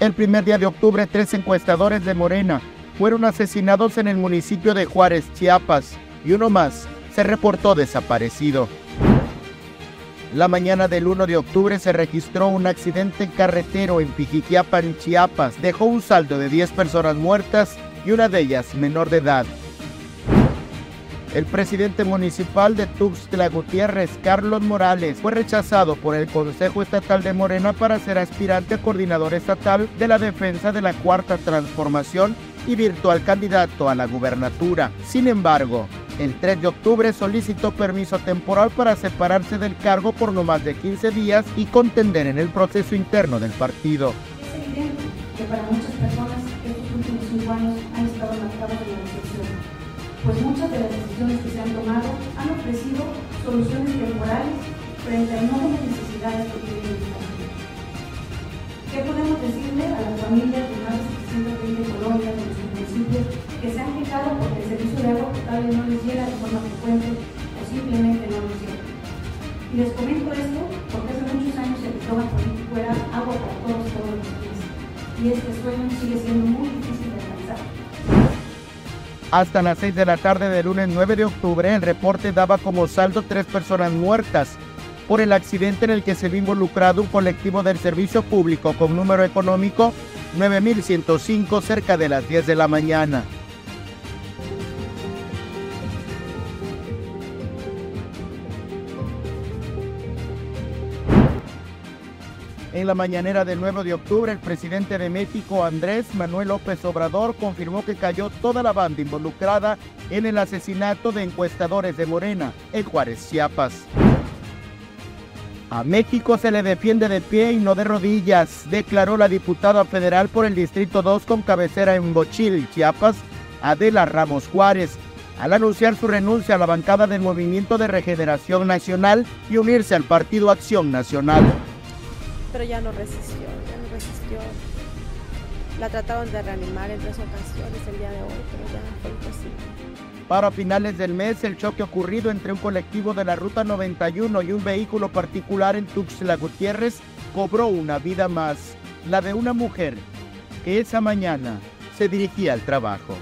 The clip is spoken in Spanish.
El primer día de octubre, tres encuestadores de Morena fueron asesinados en el municipio de Juárez, Chiapas, y uno más se reportó desaparecido. La mañana del 1 de octubre se registró un accidente carretero en Pijiquiapan, Chiapas. Dejó un saldo de 10 personas muertas y una de ellas menor de edad. El presidente municipal de Tuxtla Gutiérrez, Carlos Morales, fue rechazado por el Consejo Estatal de Morena para ser aspirante a coordinador estatal de la defensa de la Cuarta Transformación y virtual candidato a la gubernatura. Sin embargo, el 3 de octubre solicitó permiso temporal para separarse del cargo por no más de 15 días y contender en el proceso interno del partido. Es evidente que para muchas personas estos últimos cinco años han estado marcados de la pues muchas de las decisiones que se han tomado han ofrecido soluciones temporales frente a enormes necesidades que tiene el Estado. ¿Qué podemos decirle a las familias de más de 720 colonias de nuestro municipio que se han quejado porque el servicio de agua potable no les llega de forma frecuente o simplemente no lo llega? Y les comento esto porque hace muchos años el eslogan político era agua para todos, todos los días. Y este sueño sigue siendo muy difícil. Hasta las 6 de la tarde del lunes 9 de octubre, el reporte daba como saldo tres personas muertas por el accidente en el que se vio involucrado un colectivo del servicio público con número económico 9105 cerca de las 10 de la mañana. En la mañanera del 9 de octubre, el presidente de México, Andrés Manuel López Obrador, confirmó que cayó toda la banda involucrada en el asesinato de encuestadores de Morena en Juárez, Chiapas. A México se le defiende de pie y no de rodillas, declaró la diputada federal por el Distrito 2 con cabecera en Bochil, Chiapas, Adela Ramos Juárez, al anunciar su renuncia a la bancada del Movimiento de Regeneración Nacional y unirse al Partido Acción Nacional. Pero ya no resistió, ya no resistió. La trataron de reanimar en tres ocasiones el día de hoy, pero ya fue imposible. Para finales del mes, el choque ocurrido entre un colectivo de la Ruta 91 y un vehículo particular en Tuxtla Gutiérrez cobró una vida más, la de una mujer que esa mañana se dirigía al trabajo.